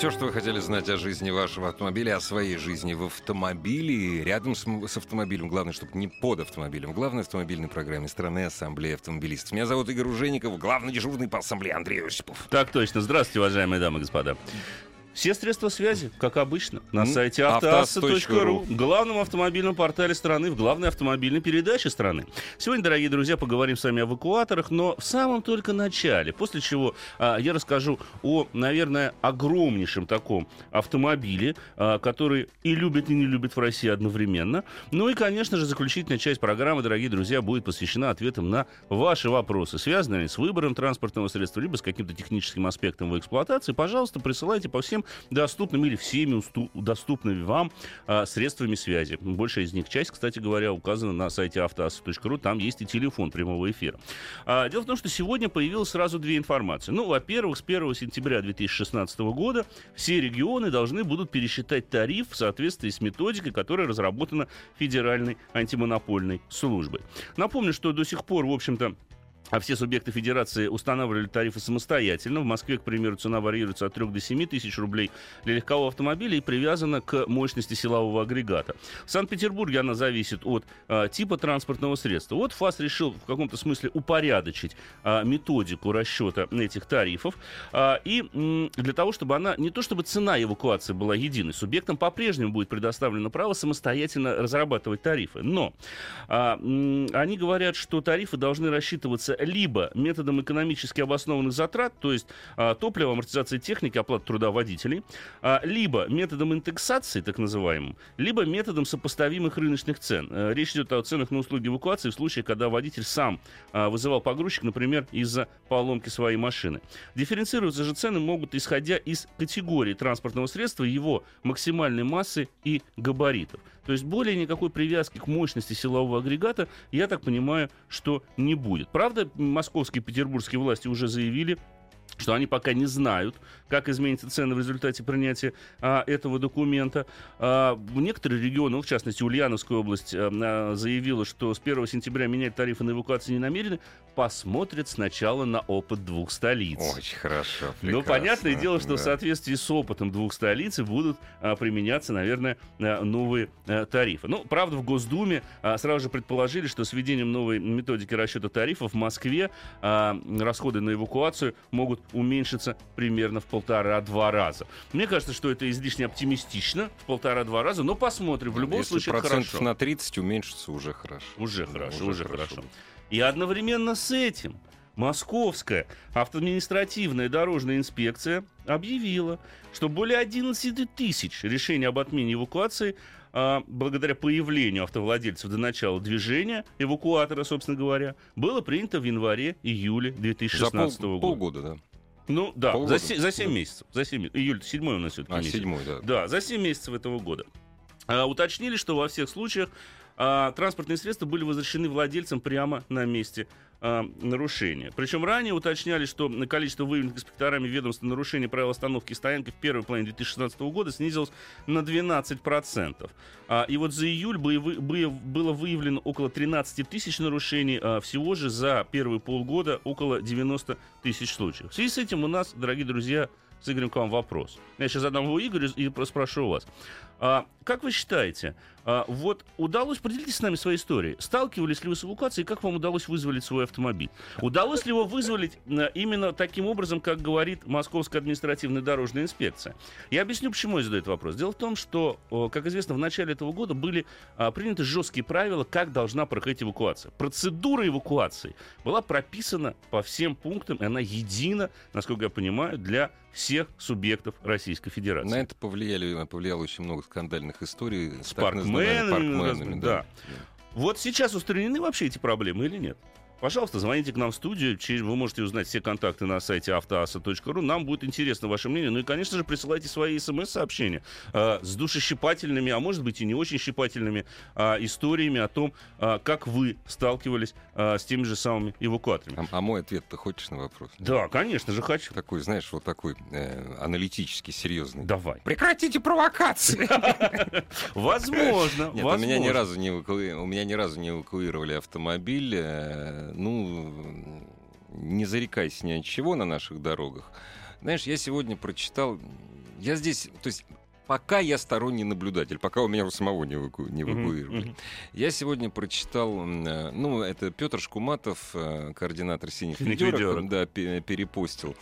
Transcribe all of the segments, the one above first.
Все, что вы хотели знать о жизни вашего автомобиля, о своей жизни в автомобиле, рядом с, с автомобилем, главное, чтобы не под автомобилем, в главной автомобильной программе страны Ассамблеи автомобилистов. Меня зовут Игорь Ужеников, главный дежурный по Ассамблее Андрей Осипов. Так точно. Здравствуйте, уважаемые дамы и господа. Все средства связи, как обычно, на М, сайте автоасса.ру, главном автомобильном портале страны, в главной автомобильной передаче страны. Сегодня, дорогие друзья, поговорим с вами о эвакуаторах, но в самом только начале, после чего а, я расскажу о, наверное, огромнейшем таком автомобиле, а, который и любит, и не любит в России одновременно. Ну и, конечно же, заключительная часть программы, дорогие друзья, будет посвящена ответам на ваши вопросы, связанные с выбором транспортного средства, либо с каким-то техническим аспектом его эксплуатации. Пожалуйста, присылайте по всем доступными или всеми доступными вам а, средствами связи. Большая из них часть, кстати говоря, указана на сайте автоасса.ру. Там есть и телефон прямого эфира. А, дело в том, что сегодня появилось сразу две информации. Ну, во-первых, с 1 сентября 2016 года все регионы должны будут пересчитать тариф в соответствии с методикой, которая разработана Федеральной антимонопольной службой. Напомню, что до сих пор, в общем-то, а все субъекты федерации устанавливали тарифы самостоятельно. В Москве, к примеру, цена варьируется от 3 до 7 тысяч рублей для легкового автомобиля и привязана к мощности силового агрегата. В Санкт-Петербурге она зависит от а, типа транспортного средства. Вот ФАС решил в каком-то смысле упорядочить а, методику расчета этих тарифов. А, и м, для того, чтобы она, не то чтобы цена эвакуации была единой, субъектам по-прежнему будет предоставлено право самостоятельно разрабатывать тарифы. Но а, м, они говорят, что тарифы должны рассчитываться либо методом экономически обоснованных затрат, то есть а, топливо, амортизация техники, оплата труда водителей, а, либо методом индексации, так называемым, либо методом сопоставимых рыночных цен. Э, Речь идет о ценах на услуги эвакуации в случае, когда водитель сам а, вызывал погрузчик, например, из-за поломки своей машины. Дифференцироваться же цены могут, исходя из категории транспортного средства, его максимальной массы и габаритов. То есть более никакой привязки к мощности силового агрегата, я так понимаю, что не будет. Правда, московские и петербургские власти уже заявили, что они пока не знают, как изменятся цены в результате принятия а, этого документа. А, некоторые регионы, ну, в частности, Ульяновская область, а, а, заявила, что с 1 сентября менять тарифы на эвакуацию не намерены. Посмотрят сначала на опыт двух столиц. Очень хорошо, Ну, прекрасно, понятное дело, что в да. соответствии с опытом двух столиц будут а, применяться, наверное, а, новые а, тарифы. Ну, правда, в Госдуме а, сразу же предположили, что с введением новой методики расчета тарифов в Москве а, расходы на эвакуацию могут уменьшиться примерно в полтора-два раза. Мне кажется, что это излишне оптимистично, в полтора-два раза, но посмотрим. В любом Если случае, процентов хорошо. на 30 уменьшится, уже хорошо. Уже Да, хорошо, уже, хорошо. будет. И одновременно с этим Московская административная дорожная инспекция объявила, что более 11 тысяч решений об отмене эвакуации а, благодаря появлению автовладельцев до начала движения эвакуатора, собственно говоря, было принято в январе-июле За 2016 пол- года. полгода, да. Ну да, Полгода. за, за 7 Да. месяцев. За 7, июль, 7 у нас все-таки А, месяц. седьмой, да. Да, за 7 месяцев этого года. А, уточнили, что во всех случаях а, транспортные средства были возвращены владельцам прямо на месте а, нарушения. Причем ранее уточняли, что количество выявленных инспекторами ведомства нарушений правил остановки и стоянки в первой половине 2016 года снизилось на 12%. А, и вот за июль боевы- бые- было выявлено около 13 тысяч нарушений, а всего же за первые полгода около 90 тысяч случаев. В связи с этим у нас, дорогие друзья, с Игорем к вам вопрос. Я сейчас задам его Игорю и спрошу вас. А, как вы считаете, а, вот удалось, поделитесь с нами своей историей. Сталкивались ли вы с эвакуацией, как вам удалось вызволить свой автомобиль? Удалось ли его вызволить а, именно таким образом, как говорит Московская административная дорожная инспекция? Я объясню, почему я задаю этот вопрос. Дело в том, что, как известно, в начале этого года были а, приняты жесткие правила, как должна проходить эвакуация. Процедура эвакуации была прописана по всем пунктам, и она едина, насколько я понимаю, для всех субъектов Российской Федерации. На это повлияли, повлияло очень много скандальных историй с, паркменами, паркменами, да. Вот сейчас устранены вообще эти проблемы или нет? Пожалуйста, звоните к нам в студию. Вы можете узнать все контакты на сайте автоаса.ру. Нам будет интересно ваше мнение. Ну и, конечно же, присылайте свои смс-сообщения э, с душещипательными, а может быть и не очень щипательными э, историями о том, э, как вы сталкивались э, с теми же самыми эвакуаторами. А, а мой ответ ты хочешь на вопрос? Да, конечно же хочу. Такой, знаешь, вот такой э, аналитический, серьезный. Давай. Прекратите провокации! Возможно. Нет, у меня ни разу не у меня ни разу не эвакуировали автомобиль э, ну, не зарекайся ни от чего на наших дорогах. Знаешь, я сегодня прочитал, я здесь, то есть пока я сторонний наблюдатель, пока у меня у самого не, эваку, не эвакуировали. Mm-hmm. Я сегодня прочитал, э, ну, это Петр Шкуматов, э, координатор «Синих ведерок», да, перепостил.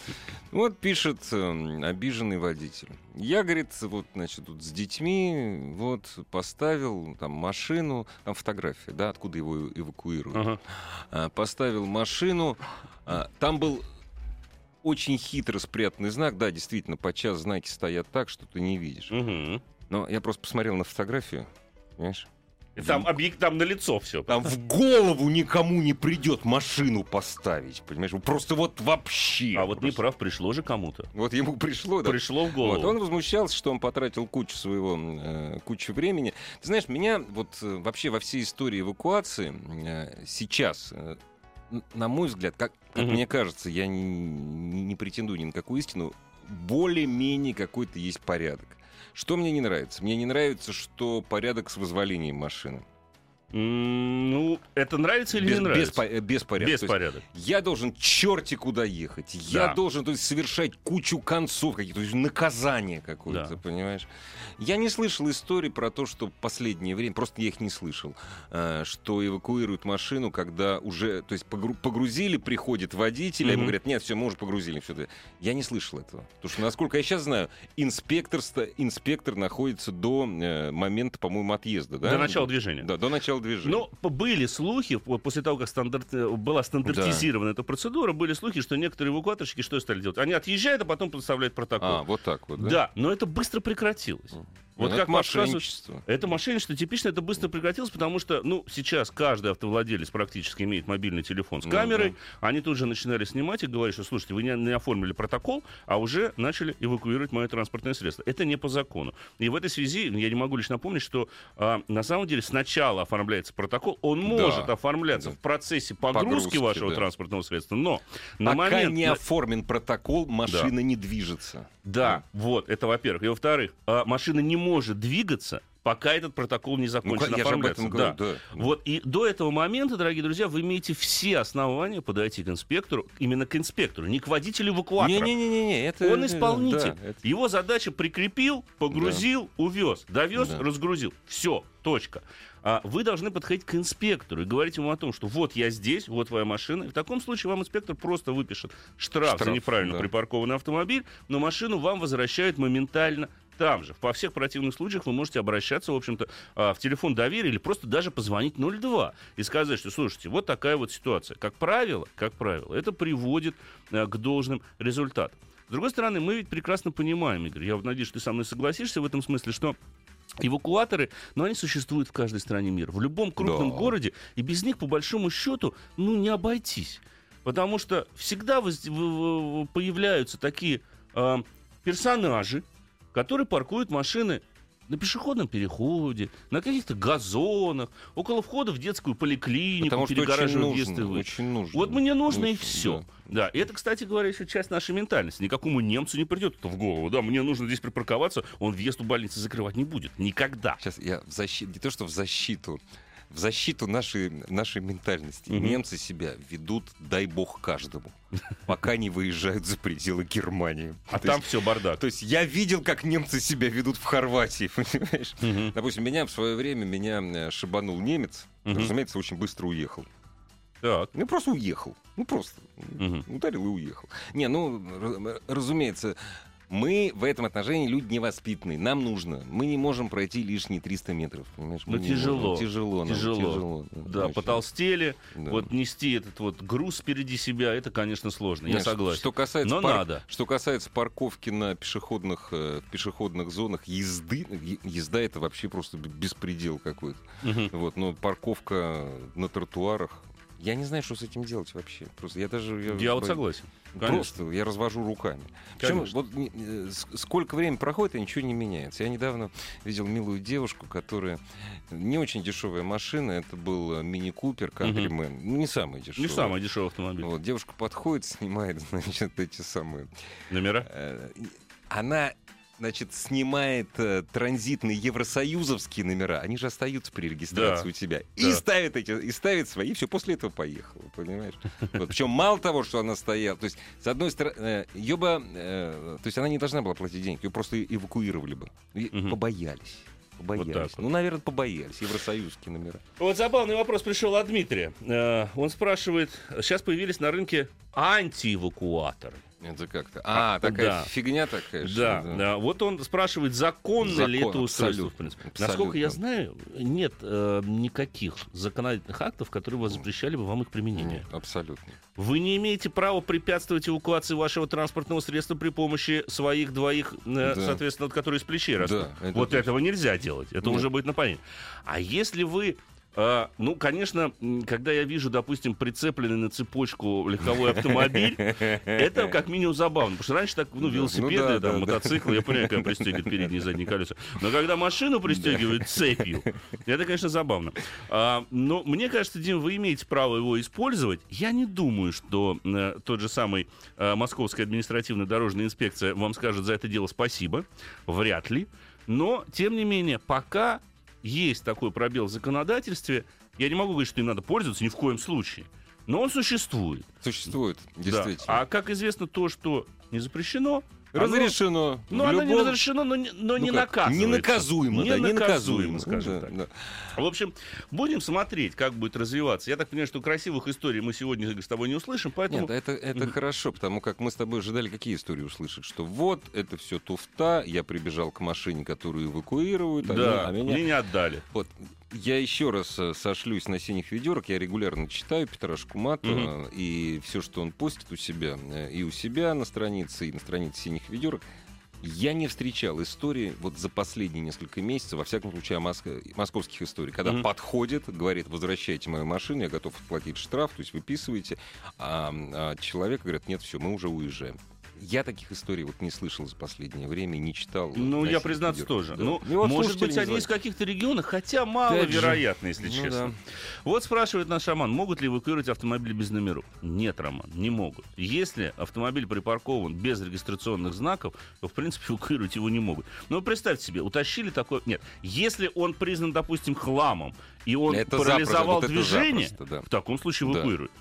Вот пишет э, обиженный водитель. Я, говорит, вот, значит, тут с детьми, вот, поставил там машину, там фотография, да, откуда его эвакуируют. Uh-huh. Поставил машину, а, там был очень хитро спрятанный знак. Да, действительно, подчас знаки стоят так, что ты не видишь. Угу. Но я просто посмотрел на фотографию, понимаешь? Там объект, там на лицо все. Там в голову никому не придет машину поставить, понимаешь? Просто вот вообще. А вот не прав, пришло же кому-то. Вот ему пришло, да. Пришло в голову. Вот, он возмущался, что он потратил кучу своего, э, кучу времени. Ты знаешь, меня вот э, вообще во всей истории эвакуации э, сейчас э, на мой взгляд, как, как mm-hmm. мне кажется, я не, не, не претендую ни на какую истину, более-менее какой-то есть порядок. Что мне не нравится? Мне не нравится, что порядок с вызволением машины. Ну, это нравится или без, не нравится? Без, порядка. Без порядка. Я должен черти куда ехать. Я должен то есть, совершать кучу концов каких-то, то есть наказание какое-то, да. понимаешь? Я не слышал истории про то, что последнее время, просто я их не слышал, э, что эвакуируют машину, когда уже, то есть погрузили, приходит водитель, mm-hmm. а ему говорят, нет, все, мы уже погрузили. Все это. Я не слышал этого. Потому что, насколько я сейчас знаю, инспектор, инспектор находится до э, момента, по-моему, отъезда. Да? До начала движения. Да, до начала движения. Но были слухи, после того, как стандарт, э, была стандартизирована да. эта процедура, были слухи, что некоторые эвакуаторщики что стали делать? Они отъезжают, а потом представляют протокол. А, вот так вот, да? Да, но это быстро прекратилось. Вот это как мошенничество. Это мошенничество типично, это быстро прекратилось, потому что, ну, сейчас каждый автовладелец практически имеет мобильный телефон с камерой. Ну, да. Они тут же начинали снимать и говорить, что, слушайте, вы не, не оформили протокол, а уже начали эвакуировать мое транспортное средство. Это не по закону. И в этой связи я не могу лишь напомнить, что а, на самом деле сначала оформляется протокол, он может да. оформляться да. в процессе погрузки, погрузки вашего да. транспортного средства, но на Пока момент... не оформлен протокол, машина да. не движется. Да, да, вот, это во-первых. И во-вторых, а, машина не может двигаться, пока этот протокол не закончен ну. Я говорю, да. да. Вот и до этого момента, дорогие друзья, вы имеете все основания подойти к инспектору, именно к инспектору, не к водителю эвакуатора. Не-не-не, это он исполнитель. Да, это... Его задача прикрепил, погрузил, да. увез, довез, да. разгрузил. Все, точка. А вы должны подходить к инспектору и говорить ему о том, что вот я здесь, вот твоя машина. И в таком случае вам инспектор просто выпишет штраф, штраф за неправильно да. припаркованный автомобиль, но машину вам возвращают моментально там же. Во всех противных случаях вы можете обращаться, в общем-то, а, в телефон доверия или просто даже позвонить 02 и сказать, что, слушайте, вот такая вот ситуация. Как правило, как правило, это приводит а, к должным результатам. С другой стороны, мы ведь прекрасно понимаем, Игорь, я надеюсь, ты со мной согласишься в этом смысле, что Эвакуаторы, но они существуют в каждой стране мира, в любом крупном да. городе, и без них, по большому счету, ну, не обойтись. Потому что всегда появляются такие э, персонажи, которые паркуют машины на пешеходном переходе, на каких-то газонах, около входа в детскую поликлинику, Потому перегораживают въезд и Очень нужно. Вот мне нужно очень, и все. Да. да, и это, кстати говоря, еще часть нашей ментальности. Никакому немцу не придет это в голову. Да, мне нужно здесь припарковаться, он въезд у больницы закрывать не будет. Никогда. Сейчас я в защиту, не то что в защиту, в защиту нашей, нашей ментальности. Угу. Немцы себя ведут, дай бог, каждому, пока не выезжают за пределы Германии. А то там есть, все бардак. То есть я видел, как немцы себя ведут в Хорватии, понимаешь? Угу. Допустим, меня в свое время меня э, шибанул немец, угу. разумеется, очень быстро уехал. Так. Ну, просто уехал. Ну, просто угу. ударил и уехал. Не, ну, разумеется, мы в этом отношении люди невоспитанные. Нам нужно. Мы не можем пройти лишние 300 метров. Понимаешь? Ну, тяжело. Тяжело. Тяжело. тяжело. Да, очень. потолстели. Да. Вот нести этот вот груз впереди себя, это, конечно, сложно. Нет, я согласен. Что касается Но пар... надо. Что касается парковки на пешеходных, э, пешеходных зонах, езды, езда это вообще просто беспредел какой-то. Угу. Вот, но парковка на тротуарах Я не знаю, что с этим делать вообще. Просто я даже... Я, Я вот согласен. Конечно. Просто я развожу руками. Причем вот э, сколько времени проходит, и ничего не меняется. Я недавно видел милую девушку, которая не очень дешевая машина. Это был э, мини-купер Countryman. Ну, не самый дешевый. Не самый дешевый автомобиль. Вот, девушка подходит, снимает, значит, эти самые... Номера? э, Она, значит, снимает э, транзитные евросоюзовские номера. Они же остаются при регистрации Да. у тебя. Да. И ставит эти, и ставит свои. Все, после этого поехала, понимаешь? Вот, причем мало того, что она стояла, то есть, с одной стороны, ее бы, э, то есть она не должна была платить деньги, ее просто эвакуировали бы. И Мгм. Побоялись. Побоялись. так вот. Ну, наверное, побоялись. Евросоюзские номера. Вот забавный вопрос пришел от Дмитрия. Э, Он спрашивает, сейчас появились на рынке антиэвакуаторы. Это как-то. А, А, такая да. фигня такая. Да, ли, да. Вот он спрашивает, законно ли Закон, это устройство, абсолютно, в принципе. абсолютно. Насколько я знаю, нет э, никаких законодательных актов, которые бы запрещали бы вам их применение. Нет, абсолютно. Вы не имеете права препятствовать эвакуации вашего транспортного средства при помощи своих двоих, э, Да. соответственно, которые из плечей растут. Да, это вот точно. этого нельзя делать. Это Нет. уже будет нападение. А если вы э, ну, конечно, когда я вижу, допустим, прицепленный на цепочку легковой автомобиль, это как минимум забавно. Потому что раньше так, ну, Ну велосипеды, да, там, да, да. мотоциклы, я понимаю, как пристегивают передние и задние колеса. Но когда машину пристегивают цепью, это, конечно, забавно. А, но мне кажется, Дим, вы имеете право его использовать. Я не думаю, что э, тот же самый э, Московская административная дорожная инспекция вам скажет за это дело спасибо. Вряд ли. Но, тем не менее, пока есть такой пробел в законодательстве, я не могу говорить, что им надо пользоваться ни в коем случае. Но он существует. Существует, Да. действительно. А как известно, то, что не запрещено, Разрешено. ну, оно не любом- разрешено, но не, но ну не как, наказывается. Не наказуемо, Не да, не наказуемо, наказуемо. скажем Да, так. да. В общем, будем смотреть, как будет развиваться. Я так понимаю, что красивых историй мы сегодня с тобой не услышим, поэтому... Нет, это, это хорошо, потому как мы с тобой ожидали какие истории услышать, что вот, это все туфта, я прибежал к машине, которую эвакуируют, а да, меня- а меня... мне не отдали. Вот, я еще раз э, сошлюсь на синих ведерок. Я регулярно читаю Петра Шкуматова, Мгм. и все, что он постит у себя, э, и у себя на странице, и на странице синих ведерок, я не встречал истории вот за последние несколько месяцев, во всяком случае, о моск- московских историй, когда Мгм. подходит, говорит, возвращайте мою машину, я готов платить штраф, то есть выписываете, а, а человек говорит, нет, все, мы уже уезжаем. Я таких историй вот не слышал за последнее время, не читал. Ну, я признаться ведерках, тоже. да. Ну, И вот может быть, они из каких-то регионов, хотя маловероятно, если Ну честно. да. Вот спрашивает наш Роман, могут ли эвакуировать автомобиль без номеров? Нет, Роман, не могут. Если автомобиль припаркован без регистрационных знаков, то, в принципе, эвакуировать его не могут. Но представьте себе, утащили такой... Нет, если он признан, допустим, хламом, и он Это парализовал запросто, вот движение, запросто, да. в таком случае Да. эвакуируют.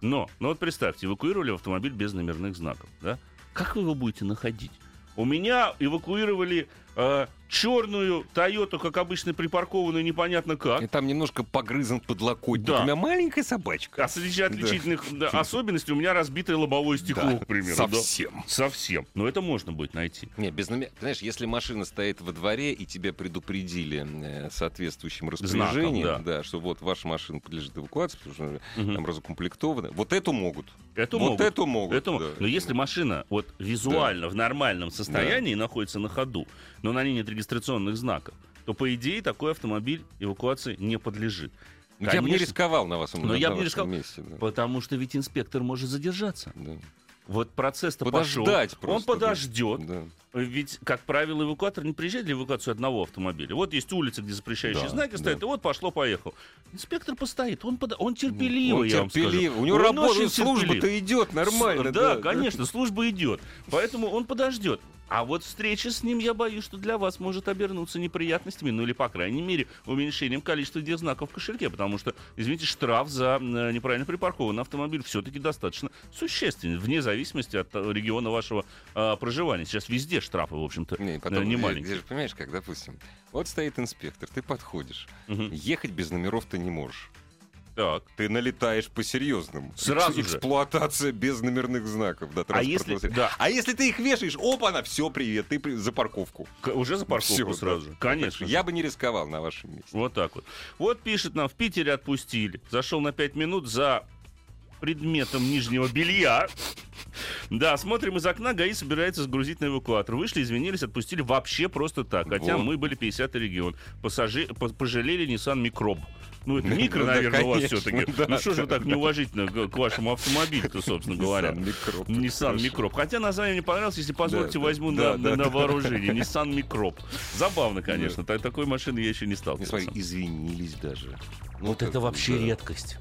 Но, ну вот представьте, эвакуировали автомобиль без номерных знаков, да? Как вы его будете находить? У меня эвакуировали э, черную Тойоту, как обычно, припаркованную непонятно как. И там немножко погрызан подлокотник. Да. У меня маленькая собачка. А среди отличительных да, особенностей у меня разбитое лобовое стекло, Да, к примеру. да. совсем. Совсем. Но это можно будет найти. Не, без номер... Знаешь, если машина стоит во дворе и тебя предупредили э, соответствующим распоряжением, да. что вот ваша машина подлежит эвакуации, потому что Мгм. там разукомплектована, вот эту могут. Это вот могут. эту могут. Это да. Но если машина вот визуально в нормальном состоянии находится на ходу, но на ней нет регистрационных знаков, то по идее такой автомобиль эвакуации не подлежит. Ну, Я бы не Конечно. рисковал на вас. Но я бы не рисковал. месте, да. Потому что ведь инспектор может задержаться. Да. Вот процесс-то пошел. Он просто, да. подождет. Да. Ведь, как правило, эвакуатор не приезжает для эвакуации одного автомобиля. Вот есть улица, где запрещающие Да, знаки да. стоят, и вот пошло-поехал. Инспектор постоит, он, пода- он терпеливый, Он я вам скажу. У него Он работа, служба-то идет нормально. С- Да, конечно, служба идет. Поэтому он подождет. А вот встреча с ним, я боюсь, что для вас может обернуться неприятностями, ну или, по крайней мере, уменьшением количества знаков в кошельке, потому что, извините, штраф за неправильно припаркованный автомобиль все-таки достаточно существенен, вне зависимости от э, региона вашего э, проживания. Сейчас везде штрафы, в общем-то, Не, потом, не маленькие. где же, понимаешь, как, допустим, вот стоит инспектор, ты подходишь, Мгм. ехать без номеров ты не можешь. Так. Ты налетаешь по-серьезному. Сразу же. Эксплуатация без номерных знаков. Да, А если- да. а если ты их вешаешь, опа-на, все, привет, ты при- за парковку. К- Уже за парковку Всё, сразу да. же. Конечно. Я бы не рисковал на вашем месте. Вот так вот. Вот пишет нам, в Питере отпустили. Зашел на 5 минут за предметом нижнего белья. Да, смотрим из окна, ГАИ собирается сгрузить на эвакуатор. Вышли, извинились, отпустили вообще просто так. Хотя Вот. мы были 50 регион. Пассажи... по- Пожалели Nissan Микроб. Ну, это микро, наверное, у вас все-таки. ну, что же вы так неуважительно к вашему автомобилю-то, собственно говоря? Nissan. Микроб. Хотя название мне понравилось, если позволите, возьму на, вооружение. Nissan Микроб. Забавно, конечно. та- Такой машины я еще не сталкивался. смотри, извинились даже. Ну, Вот это вообще редкость.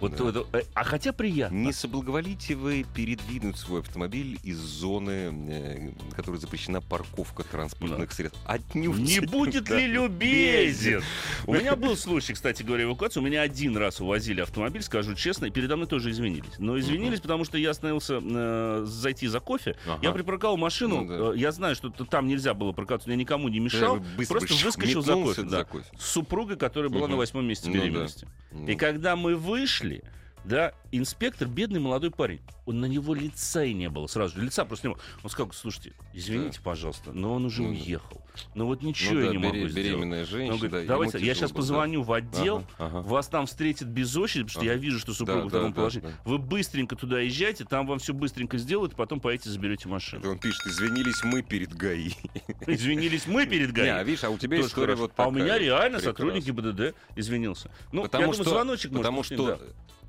Вот Да. это- э, а хотя приятно. Не соблаговолите вы передвинуть свой автомобиль из зоны, э, которой запрещена парковка транспортных средств. Отнюдь. Не будет Да. ли любезен? У меня был случай, кстати говоря, эвакуации. У меня один раз увозили автомобиль, скажу честно, и передо мной тоже извинились. Но извинились, потому что я остановился э, зайти за кофе. Ага. Я припарковал машину. Ну да. Я знаю, что там нельзя было парковаться. Я никому не Да, мешал. быстро Просто выскочил за кофе. за да. кофе. С супругой, которая была на восьмом месяце Ну да. беременности. Ну. И когда мы вышли, Ripley. Да, инспектор, бедный молодой парень, он на него лица и не было сразу же, лица просто не было. Он сказал, слушайте, извините, пожалуйста, но он уже Ну да. уехал. Ну вот ничего Ну я да, не бере- могу сделать. беременная Он женщина. говорит, да, давайте, я сейчас было, да. позвоню в отдел, Ага, ага. вас там встретят без очереди, потому что Ага. я вижу, что супруга Да, в таком да, положении. да, Вы быстренько туда езжайте, там вам все быстренько сделают, и потом поедете заберете машину. Это он пишет, извинились мы перед ГАИ. Извинились мы перед Не, а ГАИ. видишь, а у тебя Тоже история хорошо. вот а такая. у меня реально Прекрасно. сотрудник ГИБДД извинился. Ну, Потому я что, думаю, звоночек потому что да.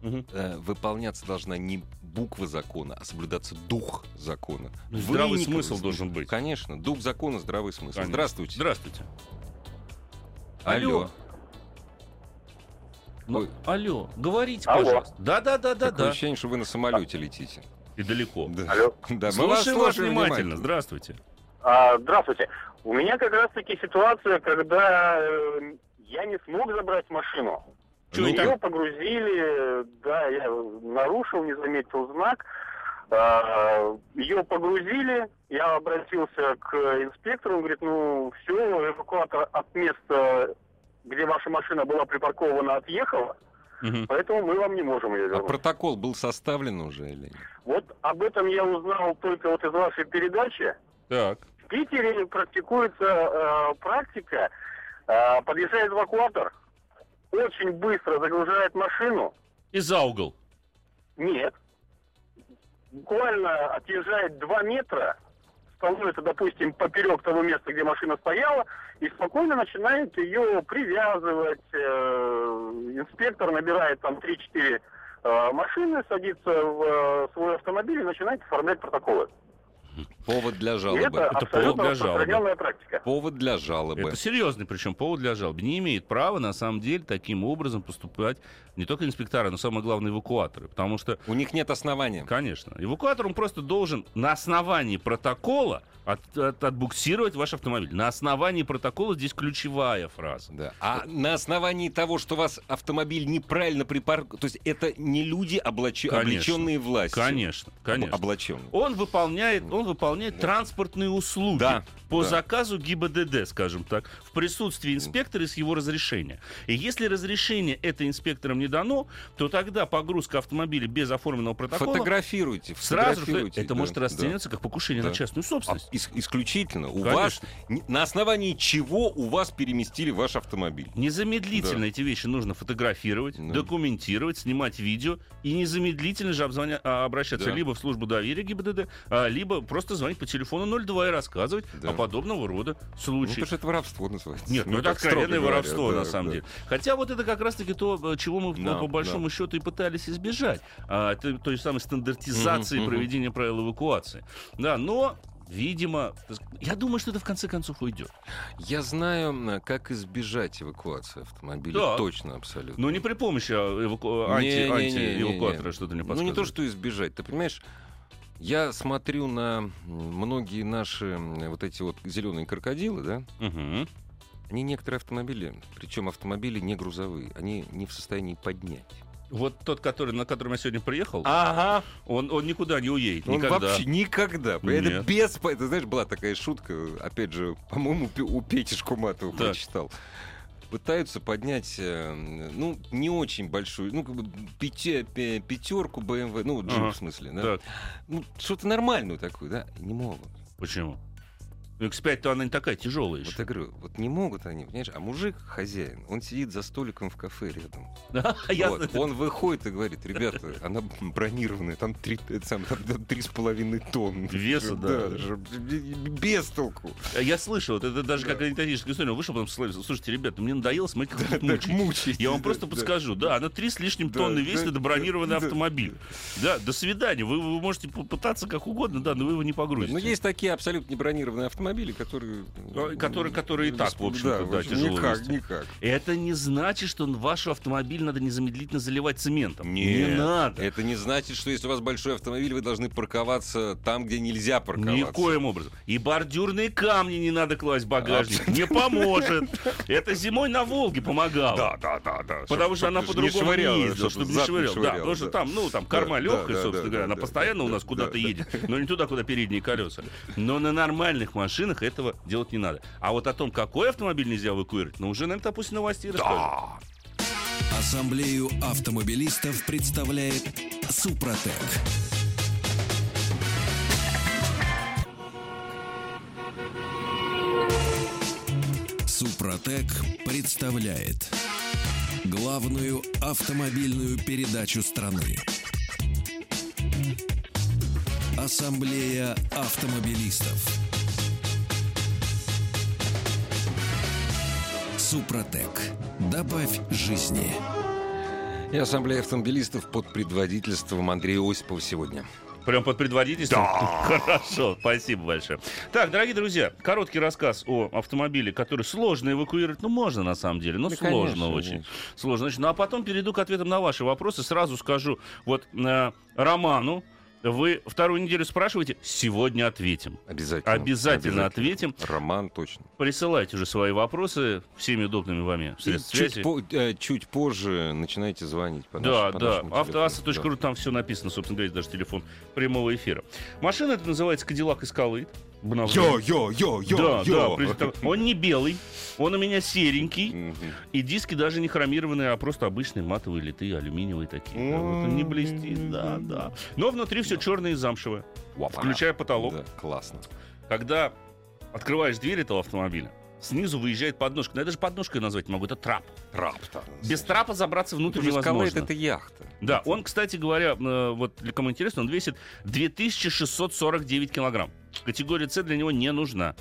Мгм. э, выполняться должна не буква закона, а соблюдаться дух закона. Ну, Вы здравый не- смысл должен быть. Конечно, дух закона, здравый смысл. Конечно. Здравствуйте. Здравствуйте. Алло. Алло. Ну, Ой. алло, говорите, Алло. пожалуйста. Да, да, да, да, Такое да. ощущение, что вы на самолете летите. И далеко. Да. Алло. Да, мы Слушаем вас слушаем внимательно. Здравствуйте. А, здравствуйте. У меня как раз-таки ситуация, когда э, я не смог забрать машину. Чё не Ее так? погрузили, да, я нарушил, не заметил знак. А, Ее погрузили, я обратился к инспектору, он говорит, ну все, эвакуатор от места, где ваша машина была припаркована, отъехала, Мгм. поэтому мы вам не можем ее А вернуть. протокол был составлен уже или нет? Вот об этом я узнал только вот из вашей передачи. Так. В Питере практикуется э, практика, э, подъезжает эвакуатор, очень быстро загружает машину, И за угол. нет, буквально отъезжает 2 метра, становится, допустим, поперек того места, где машина стояла, и спокойно начинает ее привязывать. э, инспектор набирает там 3-4 э, машины, садится в э, свой автомобиль и начинает оформлять протоколы. Повод для И жалобы. это, повод для жалобы. практика. Повод для жалобы. Это серьезный, причем повод для жалобы. Не имеет права, на самом деле, таким образом поступать не только инспектора, но самое главное, эвакуаторы. Потому что, У них нет основания. конечно, эвакуатор он просто должен на основании протокола от- от- отбуксировать ваш автомобиль. На основании протокола здесь ключевая фраза. Да. А на основании того, что у вас автомобиль неправильно припаркован, то есть это не люди, облач- Конечно. облеченные властью. Конечно, конечно. Облаченные. Он выполняет, он выполняет транспортные услуги. Да, по да. заказу ГИБДД, скажем так, в присутствии инспектора и с его разрешения. И если разрешение это инспектором не дано, то тогда погрузка автомобиля без оформленного протокола Фотографируйте, сразу же фотографируйте, это да, может да. расцениваться как покушение на Да. частную А, собственность. ис- исключительно. У вас на основании чего у вас переместили ваш автомобиль? Незамедлительно Да. эти вещи нужно фотографировать, Да. документировать, снимать видео и незамедлительно же обзвоня- а, обращаться Да. либо в службу доверия ГИБДД, а, либо просто звонить по телефону 02 и рассказывать Да. о подобного рода Ну, случаях. потому что это воровство называется. Нет, ну, это так строго откровенное говоря, воровство, да, на самом да. деле. Хотя вот это как раз-таки то, э, чего мы Да, по, большому счету и пытались избежать. А, то- той самой стандартизации мгм. проведения правил эвакуации. Да, но Видимо, я думаю, что это в конце концов уйдет. Я знаю, как избежать эвакуации автомобиля. Так. Точно, абсолютно. Но не при помощи а, эваку... анти... Антиэвакуатора что-то не Ну, подсказывает. не то, что избежать. Ты понимаешь, я смотрю на многие наши вот эти вот зеленые крокодилы, да? Мгм. Они некоторые автомобили, причем автомобили не грузовые, они не в состоянии поднять. Вот тот, который, на котором я сегодня приехал, Ага. он, он никуда не уедет. Он никогда. вообще никогда. Это Нет. без... по- Ты знаешь, была такая шутка, опять же, по-моему, у Пети Шкуматова Так. прочитал. Пытаются поднять, э, ну, не очень большую, ну, как бы пятерку BMW, ну, джип, Ага. в смысле, да? Так, Ну, что-то нормальную такую, да? Не могут. почему? X5-то она не такая тяжелая Вот еще. я говорю, вот не могут они, понимаешь? А мужик, хозяин, он сидит за столиком в кафе рядом. Я- Вот, Он выходит и говорит, ребята, она бронированная, там три, сам, там, три с половиной тонны. Веса, да. же, Без толку. Я слышал, это, это даже как анекдотическая история. Вышел, потом слушайте, ребята, мне надоело смотреть, как тут мучаетесь. мучаетесь, Я вам да, просто да. подскажу. Да, она три с лишним Да, тонны да, весит, это да, бронированный да. автомобиль. Да, до свидания. Вы, вы можете попытаться как угодно, да, но вы его не погрузите. Но есть такие абсолютно не бронированные автомобили, которые... Э, которые- которые и так, в общем-то, да, общем, тяжело Никак, вести. никак. Это не значит, что ваш автомобиль надо незамедлительно заливать цементом. Нет, не надо. Это не значит, что если у вас большой автомобиль, вы должны парковаться там, где нельзя парковаться. Никоим образом. И бордюрные камни не надо класть в багажник. Не поможет. Это зимой на Волге помогало. Да, да, да, да. Потому что она по-другому не ездила, чтобы не швырял. Да, потому что да. там, ну, там корма Да, легкая, да, собственно да, говоря, да, она да, постоянно да, у нас да, куда-то да. едет, но не туда, куда передние колеса. Но на нормальных машинах этого делать не надо. А вот о том, какой автомобиль нельзя эвакуировать, ну, уже, наверное, после новостей расскажем. Ассамблею автомобилистов представляет Супротек. Супротек представляет главную автомобильную передачу страны. Ассамблея автомобилистов. Супротек. Добавь жизни. И ассамблея автомобилистов под предводительством Андрея Осипова сегодня. Прям под предводительством? Хорошо, спасибо большое. Так, дорогие друзья, короткий рассказ о автомобиле, который сложно эвакуировать. Ну, можно на самом деле, но Да, сложно конечно, очень. конечно. Сложно. Значит, ну, а потом перейду к ответам на ваши вопросы. Сразу скажу, вот э, Роману, вы вторую неделю спрашиваете, сегодня ответим. Обязательно. Обязательно ответим. Роман точно. Присылайте уже свои вопросы всеми удобными вами средствами чуть, по- э, чуть позже начинайте звонить по Да, по да. Автоасса.ру, Да. там все написано, собственно говоря, даже телефон прямого эфира. Машина это называется Кадиллак Эскалейд. Йо, йо, йо, йо, Да, йо. да. при- Он не белый, он у меня серенький. И диски даже не хромированные, а просто обычные матовые литые, алюминиевые такие. Да, вот он не блестит, да, да. Но внутри все черное и замшевое, включая потолок. Да, классно. Когда открываешь дверь этого автомобиля, снизу выезжает подножка. Ну, я даже подножкой назвать могу, это трап. Трап-то. Без трапа забраться внутрь Потому невозможно. Эскалейд — это яхта. Да, он, кстати говоря, э, вот для кому интересно, он весит 2649 килограмм. Категория С для него не нужна.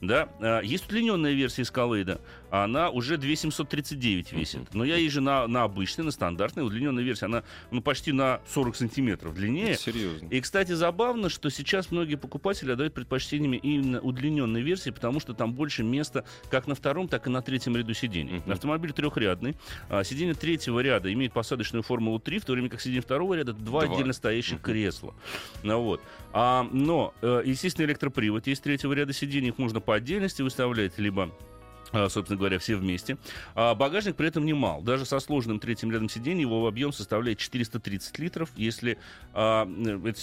Да, э, есть удлиненная версия а она уже 2739 весит. Но я езжу на, на обычной, на стандартной. Удлиненная версия, она ну, почти на 40 сантиметров длиннее. Это серьезно. И, кстати, забавно, что сейчас многие покупатели отдают предпочтение именно удлиненной версии, потому что там больше места как на втором, так и на третьем ряду сидений. Мгм. Автомобиль трехрядный. А, Сиденье третьего ряда имеет посадочную формулу 3, в то время как сиденье второго ряда два, Два. отдельно стоящих Мгм. кресла. Ну, вот. а, но, э, естественно, электропривод есть третьего ряда сидений, их можно по отдельности выставлять, либо собственно говоря, все вместе. А багажник при этом немал. Даже со сложным третьим рядом сидений его объем составляет 430 литров. Если, а,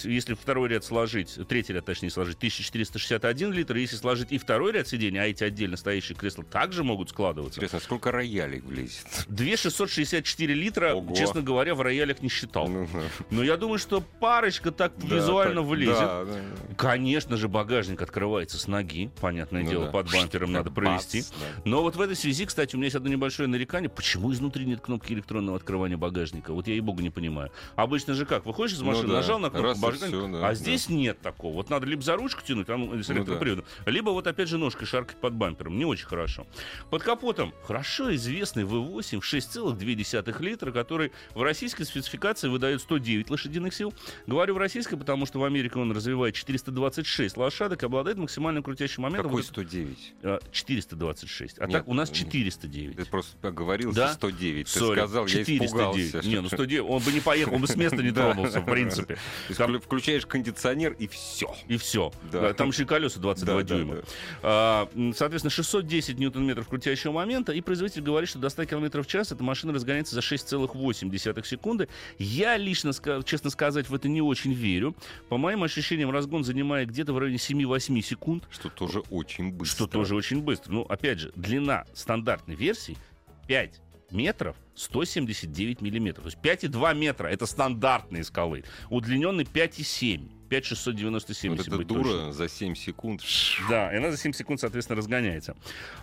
если второй ряд сложить, третий ряд, точнее, сложить, 1461 литр. Если сложить и второй ряд сидений, а эти отдельно стоящие кресла также могут складываться. Интересно, сколько роялей влезет? 2664 литра, Ого. честно говоря, в роялях не считал. Ну. Но я думаю, что парочка так Да, визуально так, влезет. да, да. Конечно же, багажник открывается с ноги. Понятное Ну дело, да. под бампером надо Бац, провести. да. Но вот в этой связи, кстати, у меня есть одно небольшое нарекание. Почему изнутри нет кнопки электронного открывания багажника? Вот я и богу не понимаю. Обычно же как? Выходишь из машины, ну, да. нажал на кнопку багажника, да, а да. здесь нет такого. Вот надо либо за ручку тянуть, там, с электроприводом, ну, да. либо вот опять же ножкой шаркать под бампером. Не очень хорошо. Под капотом хорошо известный V8 в 6,2 литра, который в российской спецификации выдает 109 лошадиных сил. Говорю в российской, потому что в Америке он развивает 426 лошадок обладает максимальным крутящим моментом. Какой 109? 426. 6. А нет, так у нас э, 409. Ты просто поговорил, да? 109. Sorry. Ты сказал, 409. я испугался. Не, ну 109, он бы не поехал, он бы с места не тронулся, в принципе. Там... Включаешь кондиционер и все. И все. Да. Там еще и колеса 22 да, дюйма. Да, да. А, соответственно, 610 ньютон-метров крутящего момента, и производитель говорит, что до 100 км в час эта машина разгоняется за 6,8 секунды. Я лично, честно сказать, в это не очень верю. По моим ощущениям, разгон занимает где-то в районе 7-8 секунд. Что тоже очень быстро. Что тоже очень быстро. Ну, опять же, длина стандартной версии 5 метров 179 миллиметров. То есть 5,2 метра — это стандартные скалы. Удлиненный 5,7. 5697, Вот эта дура точным. за 7 секунд. Да, и она за 7 секунд, соответственно, разгоняется.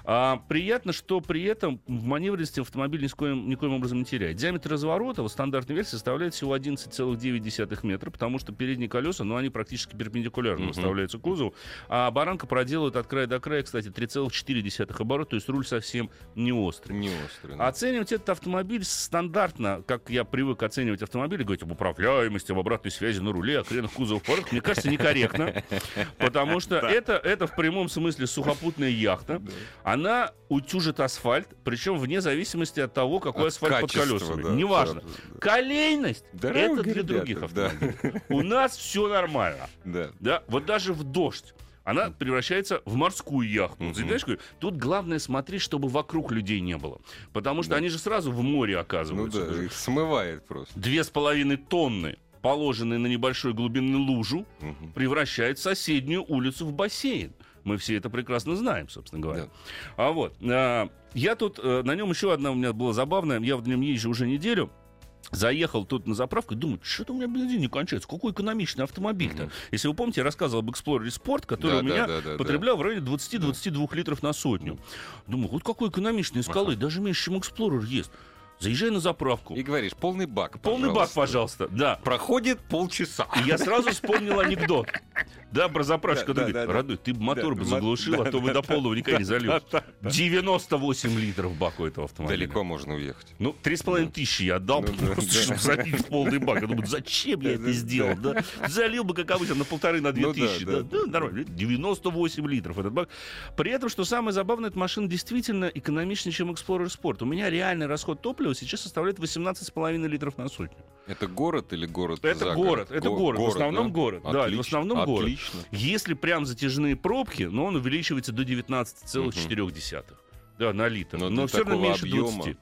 А, приятно, что при этом в маневренности автомобиль никоим, никоим образом не теряет. Диаметр разворота в стандартной версии составляет всего 11,9 метра, потому что передние колеса, ну, они практически перпендикулярно Мгм. выставляются кузову, а баранка проделывает от края до края, кстати, 3,4 оборота, то есть руль совсем не острый. Не острый. да. Оценивать этот автомобиль стандартно, как я привык оценивать автомобили, говорить об управляемости, об обратной связи на руле, о кренах кузова порах, мне кажется, некорректно, потому что это, это в прямом смысле сухопутная яхта. Она утюжит асфальт, причем вне зависимости от того, какой асфальт под колесами. Неважно. Колейность это для других автомобилей. У нас все нормально. Да. Вот даже в дождь она превращается в морскую яхту. Знаешь, говорю, тут главное смотреть, чтобы вокруг людей не было. Потому что Да. они же сразу в море Ну оказываются. да, их смывает просто. Две с половиной тонны, положенные на небольшой глубинную лужу, Мгм. превращают соседнюю улицу в бассейн. Мы все это прекрасно знаем, собственно говоря. Да. А вот, а, я тут, э, на нем еще одна у меня была забавная, я в нем езжу уже неделю, Заехал тут на заправку и думаю, что-то у меня бензин не кончается. Какой экономичный автомобиль-то. Мгм. Если вы помните, я рассказывал об Explorer Sport, который Да, у да, меня да, да, потреблял в районе 20-22 литров на сотню. Думаю, вот какой экономичный скалы, даже меньше, чем Explorer есть. Заезжай на заправку. И говоришь, полный бак, Полный бак, пожалуйста. Да. Проходит полчаса. И я сразу вспомнил анекдот. Да, про заправщика. Да, да, да. Родной, ты бы мотор бы заглушил, а то вы да, до полного никогда не да. 98 литров баку этого автомобиля. Далеко можно уехать. Ну, три с половиной тысячи я отдал, Ну, просто, чтобы забить в полный бак. Я думаю, зачем я это сделал? Да? Залил бы, как обычно, на полторы, на две Ну тысячи. да, нормально. 98 литров этот бак. При этом, что самое забавное, эта машина действительно экономичнее, чем Explorer Sport. У меня реальный расход топлива сейчас составляет 18,5 литров на сотню. Это город или город? Это город, это Го- город, в основном город, да, в основном город. Отлично. Если прям затяжные пробки, но он увеличивается до 19,4. Да, на литр. Но Но, все равно меньше объема. 20.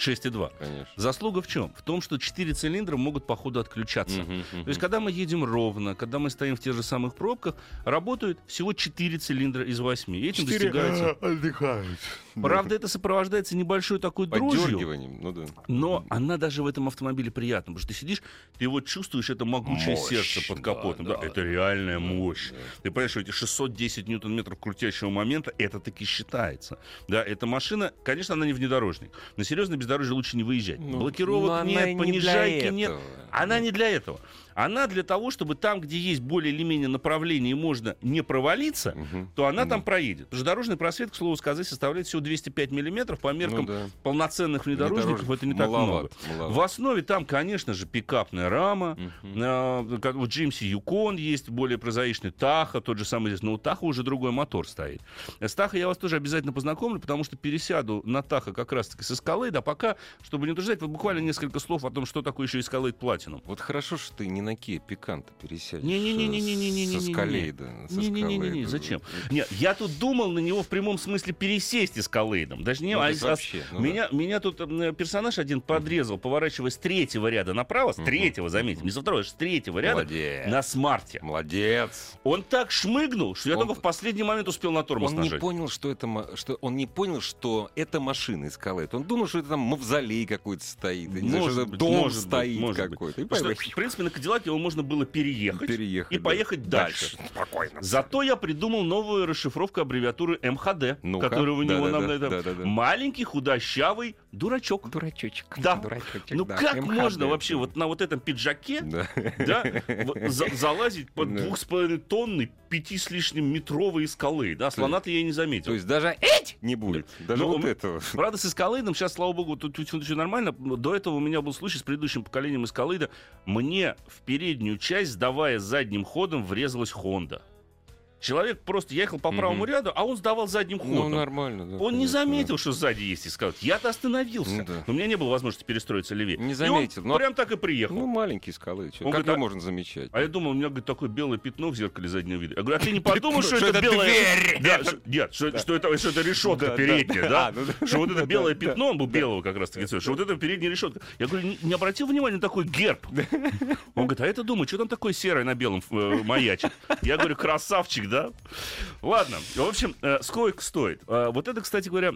6,2. Конечно. Заслуга в чем? В том, что 4 цилиндра могут по ходу отключаться. Мгм, мгм. То есть, когда мы едем ровно, когда мы стоим в тех же самых пробках, работают всего 4 цилиндра из 8. И этим Четыре достигается... отдыхают. Правда, это сопровождается небольшой такой дрожью. Ну да. Но она даже в этом автомобиле приятна, потому что ты сидишь, ты вот чувствуешь это могучее Мощь, сердце под капотом. да, Да, да. это реальная мощь. да. Ты понимаешь, что эти 610 ньютон-метров крутящего момента, это таки считается. Да, эта машина, конечно, она не внедорожник. На серьезное бездорожье лучше не выезжать. Ну, Блокировок нет, не понижайки для нет. Она не для этого. Она для того, чтобы там, где есть более или менее направление и можно не провалиться, Мгм. то она Мгм. там проедет. Потому что дорожный просвет, к слову сказать, составляет всего 205 миллиметров. По меркам Ну да. полноценных внедорожников Внедорожник это не так много. маловат, маловат. В основе там, конечно же, пикапная рама. А, как вот GMC Yukon есть, более прозаичный Таха, тот же самый здесь, но у Таха уже другой мотор стоит. С Таха я вас тоже обязательно познакомлю, потому что пересяду на Таха как раз-таки с Escalade, а пока, чтобы не утверждать, вот буквально несколько слов о том, что такое еще Escalade Platinum. Вот хорошо, что ты не не на Киев Пиканта пересядешь. Не-не-не-не-не-не-не. Со. Не, зачем? Нет, я тут думал на него в прямом смысле пересесть и скалейдом. Даже не... Ну, а, вообще, ну, меня, да. меня тут персонаж один подрезал, поворачиваясь с третьего ряда направо, с третьего, заметьте, не со второго, а с третьего ряда Молодец. на смарте. Молодец. Он так шмыгнул, что я он... только в последний момент успел на тормоз он нажать. Не понял, что это, что... Он не понял, что это машина из скалейда. Он думал, что это там мавзолей какой-то стоит. Может быть, дом может стоит какой-то. В принципе, на его можно было переехать, переехать. и да. поехать дальше. Спокойно. Зато я придумал новую расшифровку аббревиатуры МХД, Ну-ка. которую у него нам Да-да-да, на этом... да-да-да. Маленький худощавый дурачок. Дурачочек. Да. Дурачочек, Ну да. как МХД. можно вообще вот на вот этом пиджаке Да. да, за- залазить под двух с половиной тонны пяти с лишним метровые скалы, да, слона-то я и не заметил. То есть даже эть не будет. Даже Ну, вот этого. Правда, с эскалейдом сейчас, слава богу, тут, тут все нормально. До этого у меня был случай с предыдущим поколением эскалейда. Мне в переднюю часть, сдавая задним ходом, врезалась Honda. Человек просто ехал по правому ряду, а он сдавал задним Ну, ходом. нормально. да, Он не конечно, заметил, что сзади есть эскалейд. Я-то остановился. Ну да. Но у меня не было возможности перестроиться левее. Не И заметил, он но- прям так и да. приехал. Ну, маленькие скалы. Он Как говорит, а- можно замечать? А я думал, у меня, говорит, такое белое пятно в зеркале заднего вида. Я говорю, а ты не подумал, что это белое... Да, нет, что это решетка Да, да, передняя, да. да? А, ну да. Что вот это Да, белое да, пятно, он был белого как раз таки что вот это передняя решетка. Я говорю, не, не обратил внимания на такой герб. Он говорит, а это думаю, что там такое серое на белом э, маячит? Я говорю, красавчик, да? Ладно, в общем, э, сколько стоит? Э, Вот это, кстати говоря,